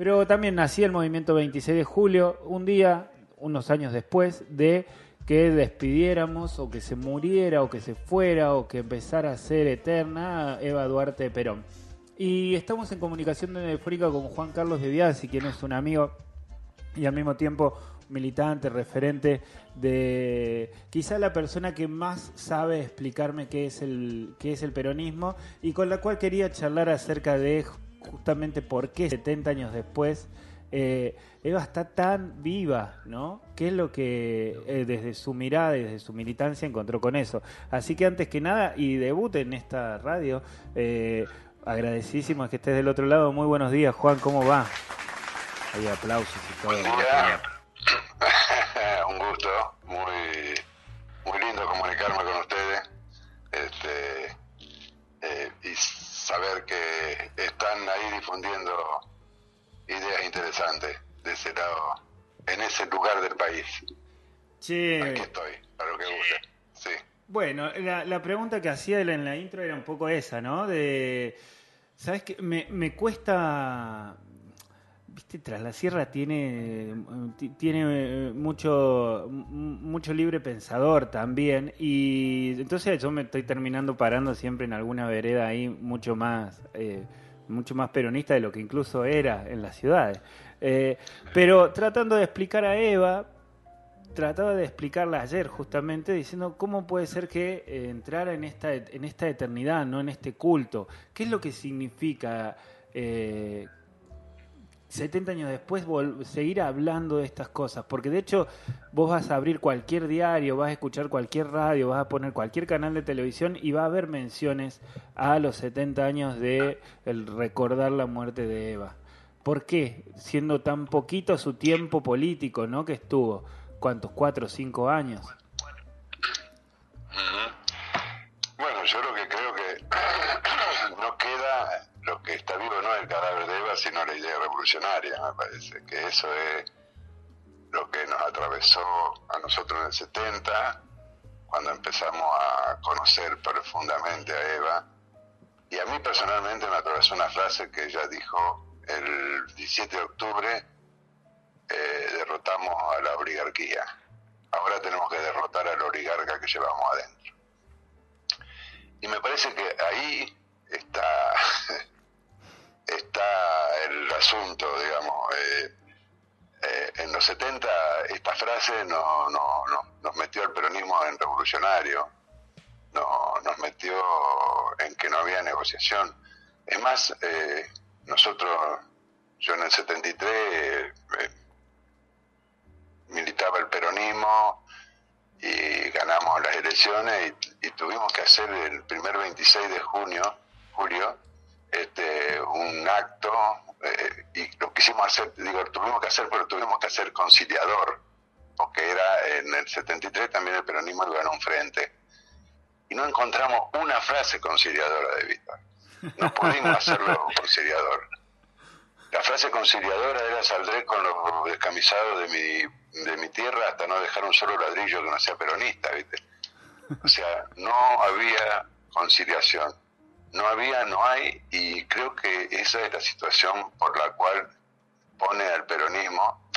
Pero también nacía el movimiento 26 de julio, un día, unos años después de que despidiéramos o que se muriera o que se fuera o que empezara a ser eterna Eva Duarte Perón. Y estamos en comunicación telefónica con Juan Carlos de Biasi, quien es un amigo y al mismo tiempo militante, referente de quizá la persona que más sabe explicarme qué es el qué es el peronismo y con la cual quería charlar acerca de justamente por qué 70 años después eh, Eva está tan viva, ¿no? ¿Qué es lo que eh, desde su mirada y desde su militancia encontró con eso? Así que antes que nada, y debute en esta radio, eh, agradecidísimo que estés del otro lado. Muy buenos días, Juan, ¿cómo va? Hay aplausos y todo. Un gusto, muy, muy lindo comunicarme con ustedes ahí difundiendo ideas interesantes de ese lado, en ese lugar del país. Sí. Aquí estoy, para lo que guste. Sí. Bueno, la, la pregunta que hacía en la intro era un poco esa, ¿no? De, ¿sabes qué? Me, me cuesta, viste, tras la sierra tiene, tiene mucho, mucho libre pensador también y entonces yo me estoy terminando parando siempre en alguna vereda ahí mucho más... Eh, mucho más peronista de lo que incluso era en las ciudades. Eh, pero tratando de explicar a Eva, trataba de explicarla ayer justamente diciendo cómo puede ser que eh, entrara en esta, en esta eternidad, no en este culto. ¿Qué es lo que significa eh, 70 años después seguir hablando de estas cosas? Porque de hecho vos vas a abrir cualquier diario, vas a escuchar cualquier radio, vas a poner cualquier canal de televisión y va a haber menciones a los 70 años de el recordar la muerte de Eva. ¿Por qué? Siendo tan poquito su tiempo político, ¿no? Que estuvo. ¿Cuántos? ¿Cuatro o cinco años? Revolucionaria, me parece, que eso es lo que nos atravesó a nosotros en el 70, cuando empezamos a conocer profundamente a Eva. Y a mí personalmente me atravesó una frase que ella dijo el 17 de octubre, eh, derrotamos a la oligarquía. Ahora tenemos que derrotar al oligarca que llevamos adentro. Y me parece que ahí está, Eh, eh, en los 70 esta frase no, no, no, nos metió al peronismo en revolucionario, no, nos metió en que no había negociación. Es más, eh, nosotros, yo en el 73 militaba el peronismo y ganamos las elecciones y, y, tuvimos que hacer el primer 26 de junio, julio, este, un acto eh, y lo quisimos hacer, digo, tuvimos que hacer, pero tuvimos que hacer conciliador, porque era en el 73 también el peronismo iba en un frente. Y no encontramos una frase conciliadora de Vita. No pudimos hacerlo conciliador. La frase conciliadora era saldré con los descamisados de mi, de mi tierra hasta no dejar un solo ladrillo que no sea peronista, ¿viste? O sea, no había conciliación. No había, no hay, y creo que esa es la situación por la cual pone al peronismo.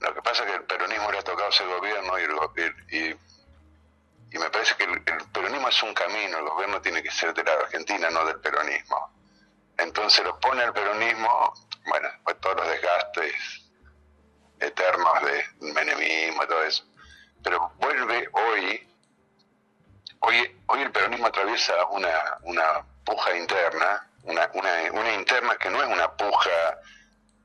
Lo que pasa es que el peronismo le ha tocado ese gobierno y, y, y me parece que el, peronismo es un camino, el gobierno tiene que ser de la Argentina, no del peronismo. Entonces lo pone el peronismo, bueno, pues todos los desgastes eternos de menemismo y todo eso. Pero vuelve hoy, hoy, hoy el peronismo atraviesa una, una puja interna, una, una, una interna que no es una puja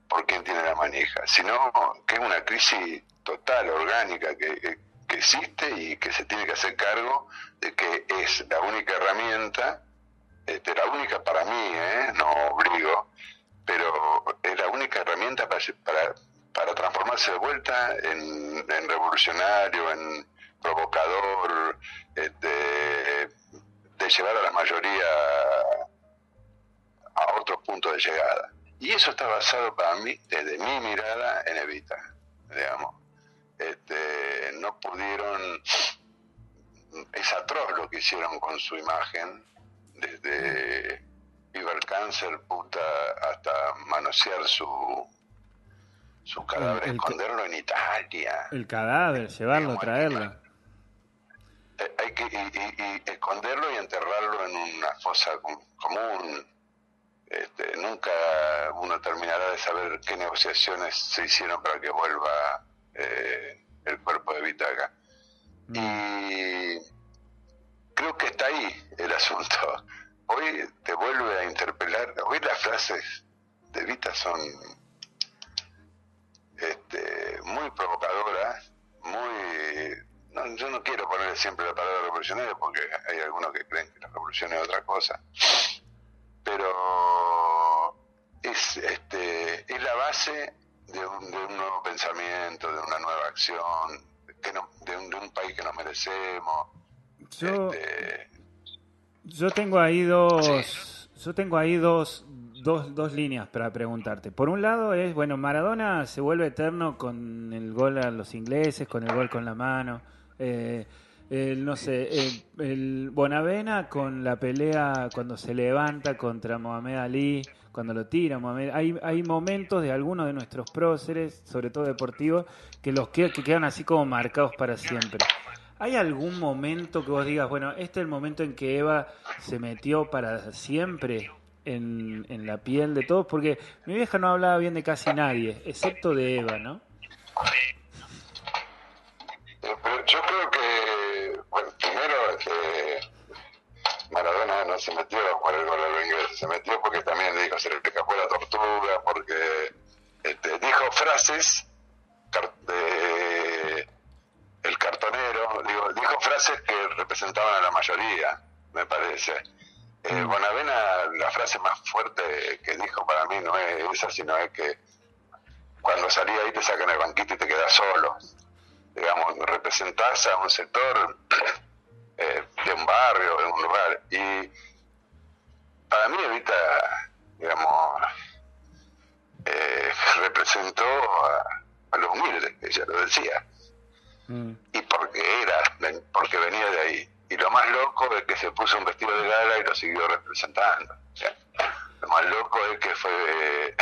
por quien tiene la manija, sino que es una crisis total, orgánica, que, que existe y que se tiene que hacer cargo de que es la única herramienta este, la única para mí, ¿eh? no obligo, pero es la única herramienta para, para, para transformarse de vuelta en, en, revolucionario, en provocador, este, de llevar a la mayoría a otro punto de llegada. Y eso está basado para mí, desde mi mirada, en Evita, digamos. Este, no pudieron, es atroz lo que hicieron con su imagen, desde el cáncer, puta, hasta manosear su, su cadáver, esconderlo en Italia. El cadáver, llevarlo, traerlo. Hay que y, esconderlo y enterrarlo en una fosa común. Este, nunca uno terminará de saber qué negociaciones se hicieron para que vuelva eh, el cuerpo de Vitaga. Mm. Y creo que está ahí el asunto. Hoy te vuelve a interpelar. Hoy las frases de Vita son este, muy provocadoras, muy... yo no quiero poner siempre la palabra revolucionario porque hay algunos que creen que la revolución es otra cosa, pero es, este, es la base de un, de un nuevo pensamiento, de una nueva acción, que de, un, de, un, país que nos merecemos. Yo, este, yo tengo ahí dos, yo tengo ahí dos, dos, dos líneas para preguntarte. Por un lado es, bueno, Maradona se vuelve eterno con el gol a los ingleses, con el gol con la mano. Eh, el, no sé, el, Bonavena con la pelea cuando se levanta contra Mohamed Ali, cuando lo tira Mohamed. Hay, hay momentos de algunos de nuestros próceres, sobre todo deportivos, que los que, que quedan así como marcados para siempre. ¿Hay algún momento que vos digas, bueno, este es el momento en que Eva se metió para siempre en, en la piel de todos, porque mi vieja no hablaba bien de casi nadie, excepto de Eva, ¿no? Se metió por el gol a los ingleses, se metió porque también dijo se le escapó la tortuga, porque este, dijo frases de el cartonero, digo, dijo frases que representaban a la mayoría, me parece. Eh, mm. Bonavena, la frase más fuerte que dijo para mí no es esa, sino es que cuando salí ahí te sacan el banquito y te quedas solo. Digamos, representás a un sector eh, de un barrio, de un lugar. Y digamos, eh, representó a, a los humildes, ella lo decía. Mm. Y porque era, porque venía de ahí y lo más loco es que se puso un vestido de gala y lo siguió representando. lo más loco es que fue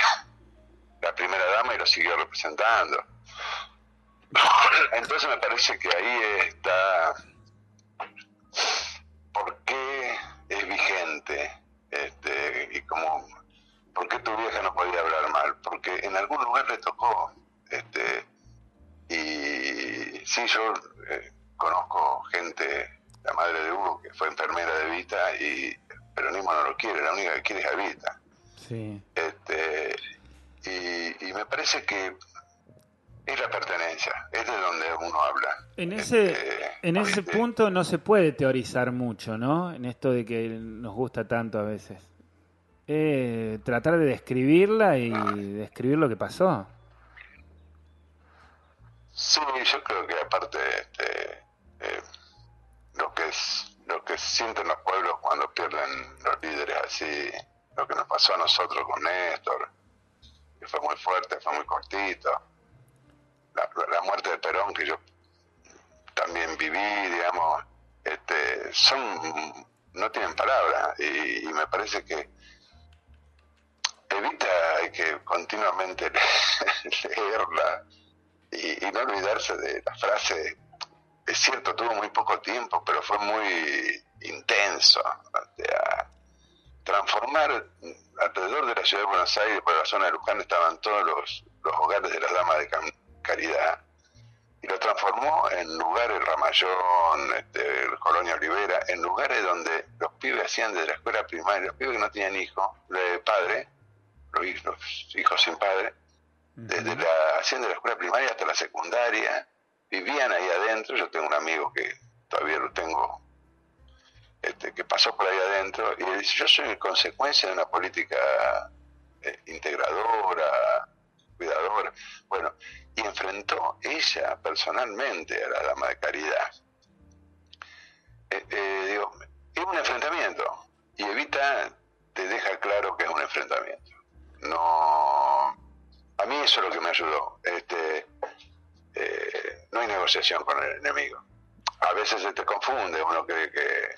la primera dama y lo siguió representando. Entonces me parece que ahí está por qué es vigente este, y como por qué tu vieja no podía hablar en algún lugar le tocó. Este, y sí, yo eh, conozco gente la madre de Hugo, que fue enfermera de Vita, y el peronismo no lo quiere, la única que quiere es a Vita. Sí. Este, y, me parece que es la pertenencia, es de donde uno habla. En ese, este, en ese punto no se puede teorizar mucho, ¿no? En esto de que nos gusta tanto a veces. Eh, tratar de describirla y describir lo que pasó. Sí, yo creo que aparte este, eh, lo que es lo que sienten los pueblos cuando pierden los líderes así, lo que nos pasó a nosotros con Néstor, que fue muy fuerte, fue muy cortito. La, muerte de Perón que yo también viví, digamos, este, son no tienen palabras y, me parece que evita hay que continuamente leerla y, no olvidarse de la frase es cierto, tuvo muy poco tiempo, pero fue muy intenso. transformar alrededor de la ciudad de Buenos Aires, por la zona de Luján, estaban todos los, hogares de las damas de caridad. Y lo transformó en lugares, Ramallón, este, Colonia Olivera, en lugares donde los pibes hacían desde la escuela primaria, los pibes que no tenían hijos, de padre, los hijos sin padre, desde la, hacían de la escuela primaria hasta la secundaria, vivían ahí adentro, yo tengo un amigo que todavía lo tengo, este, que pasó por ahí adentro, y dice, yo soy consecuencia de una política eh, integradora, cuidadora. Bueno, y enfrentó ella personalmente a la dama de caridad. Eh, eh, digo, es un enfrentamiento, y Evita te deja claro que es un enfrentamiento. No, a mí eso es lo que me ayudó. Este, eh, no hay negociación con el enemigo. A veces se te confunde, uno cree que,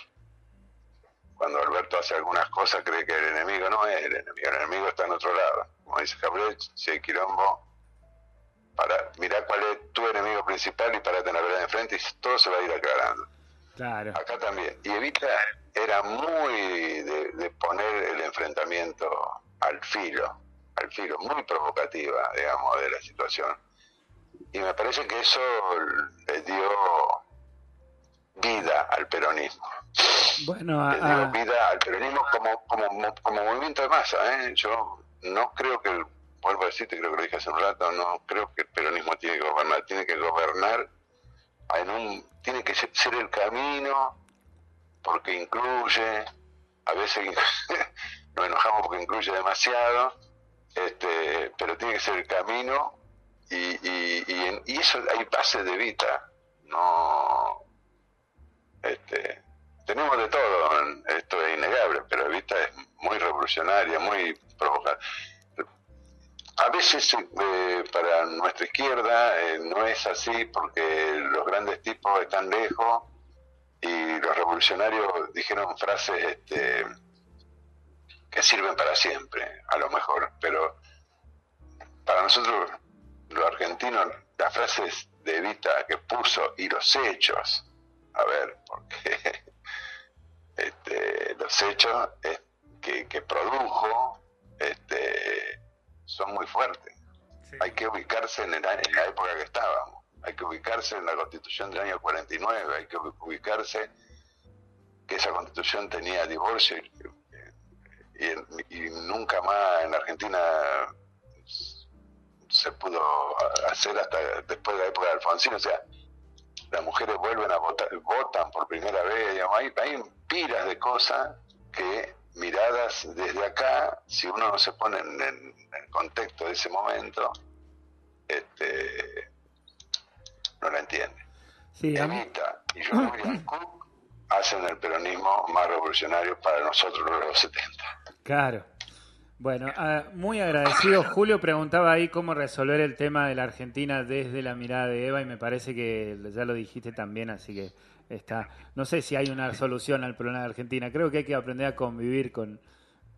cuando Alberto hace algunas cosas cree que el enemigo no es el enemigo, el enemigo está en otro lado. Como dice Gabriel, si hay quilombo, para mirar cuál es tu enemigo principal y para tener de enfrente y todo se va a ir aclarando. Claro. Acá también. Y Evita era muy de, poner el enfrentamiento al filo, al filo, muy provocativa, digamos, de la situación. Y me parece que eso le dio vida al peronismo. Bueno, le dio vida al peronismo como, como, como movimiento de masa. ¿eh? Yo no creo que, el, vuelvo a decirte, creo que lo dije hace un rato, no creo que el peronismo tiene que gobernar, tiene que gobernar en un, tiene que ser el camino porque incluye, a veces nos enojamos porque incluye demasiado, este, pero tiene que ser el camino y, y, y, eso hay bases de vida, no este, tenemos de todo, esto es innegable, pero Evita es muy revolucionaria, muy provocada. A veces eh, para nuestra izquierda eh, no es así porque los grandes tipos están lejos y los revolucionarios dijeron frases este, que sirven para siempre, a lo mejor, pero para nosotros, los argentinos, las frases de Evita que puso y los hechos, a ver, porque este, los hechos que, que produjo este, son muy fuertes. Hay que ubicarse en, en la época que estábamos. Hay que ubicarse en la constitución del año 49, hay que ubicarse que esa constitución tenía divorcio y, nunca más en Argentina se pudo hacer hasta después de la época de Alfonsín, o sea, las mujeres vuelven a votar, votan por primera vez, hay, hay pilas de cosas que miradas desde acá, si uno no se pone en, el contexto de ese momento, este, no la entiende. Sí, Evita y Julian Cook hacen el peronismo más revolucionario para nosotros los 70. Claro. Bueno, ah, muy agradecido. Julio preguntaba ahí cómo resolver el tema de la Argentina desde la mirada de Eva y me parece que ya lo dijiste también, así que está. No sé si hay una solución al problema de Argentina. Creo que hay que aprender a convivir con,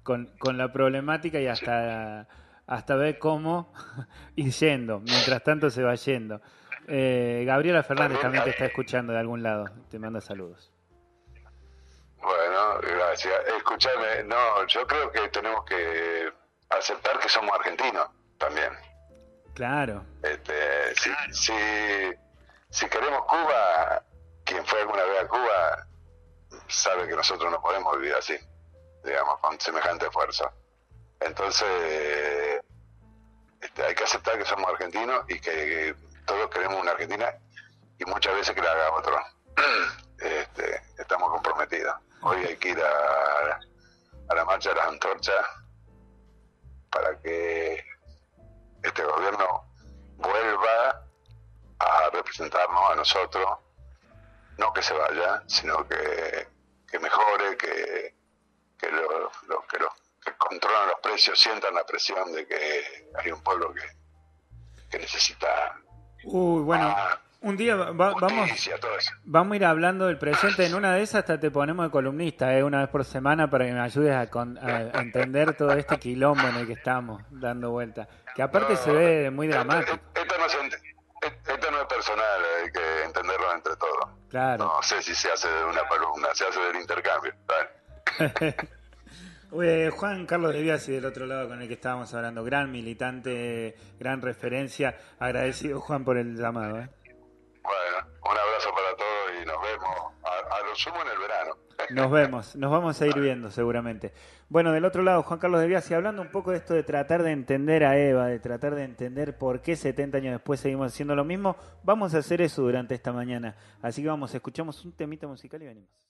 con, la problemática y hasta, hasta ver cómo ir yendo. Mientras tanto se va yendo. Eh, Gabriela Fernández también te está escuchando de algún lado. Te manda saludos. Gracias. Escúchame, no, yo creo que tenemos que aceptar que somos argentinos también. Claro. Este, si, si, si queremos Cuba, quien fue alguna vez a Cuba sabe que nosotros no podemos vivir así, digamos, con semejante esfuerzo. Entonces, este, hay que aceptar que somos argentinos y que todos queremos una Argentina y muchas veces que la haga otro. Este, estamos comprometidos. Hoy hay que ir a, la marcha de las antorchas para que este gobierno vuelva a representarnos a nosotros, no que se vaya, sino que, mejore, que, que los que, los que controlan los precios sientan la presión de que hay un pueblo que, que necesita Uy, bueno, un día vamos, vamos a ir hablando del presente. En una de esas hasta te ponemos de columnista, eh, una vez por semana, para que me ayudes a, entender todo este quilombo en el que estamos dando vuelta. Que aparte se ve muy dramático. Esto, no, es, personal, hay que entenderlo entre todos. Claro. No sé si se hace de una columna, se hace del intercambio. Juan Carlos de Biasi del otro lado con el que estábamos hablando, gran militante, gran referencia. Agradecido, Juan, por el llamado. ¿eh? En el verano. Nos vemos, nos vamos a ir viendo seguramente. Bueno, del otro lado, Juan Carlos de Biasi, hablando un poco de esto de tratar de entender a Eva, de tratar de entender por qué 70 años después seguimos haciendo lo mismo, vamos a hacer eso durante esta mañana. Así que vamos, escuchamos un temita musical y venimos.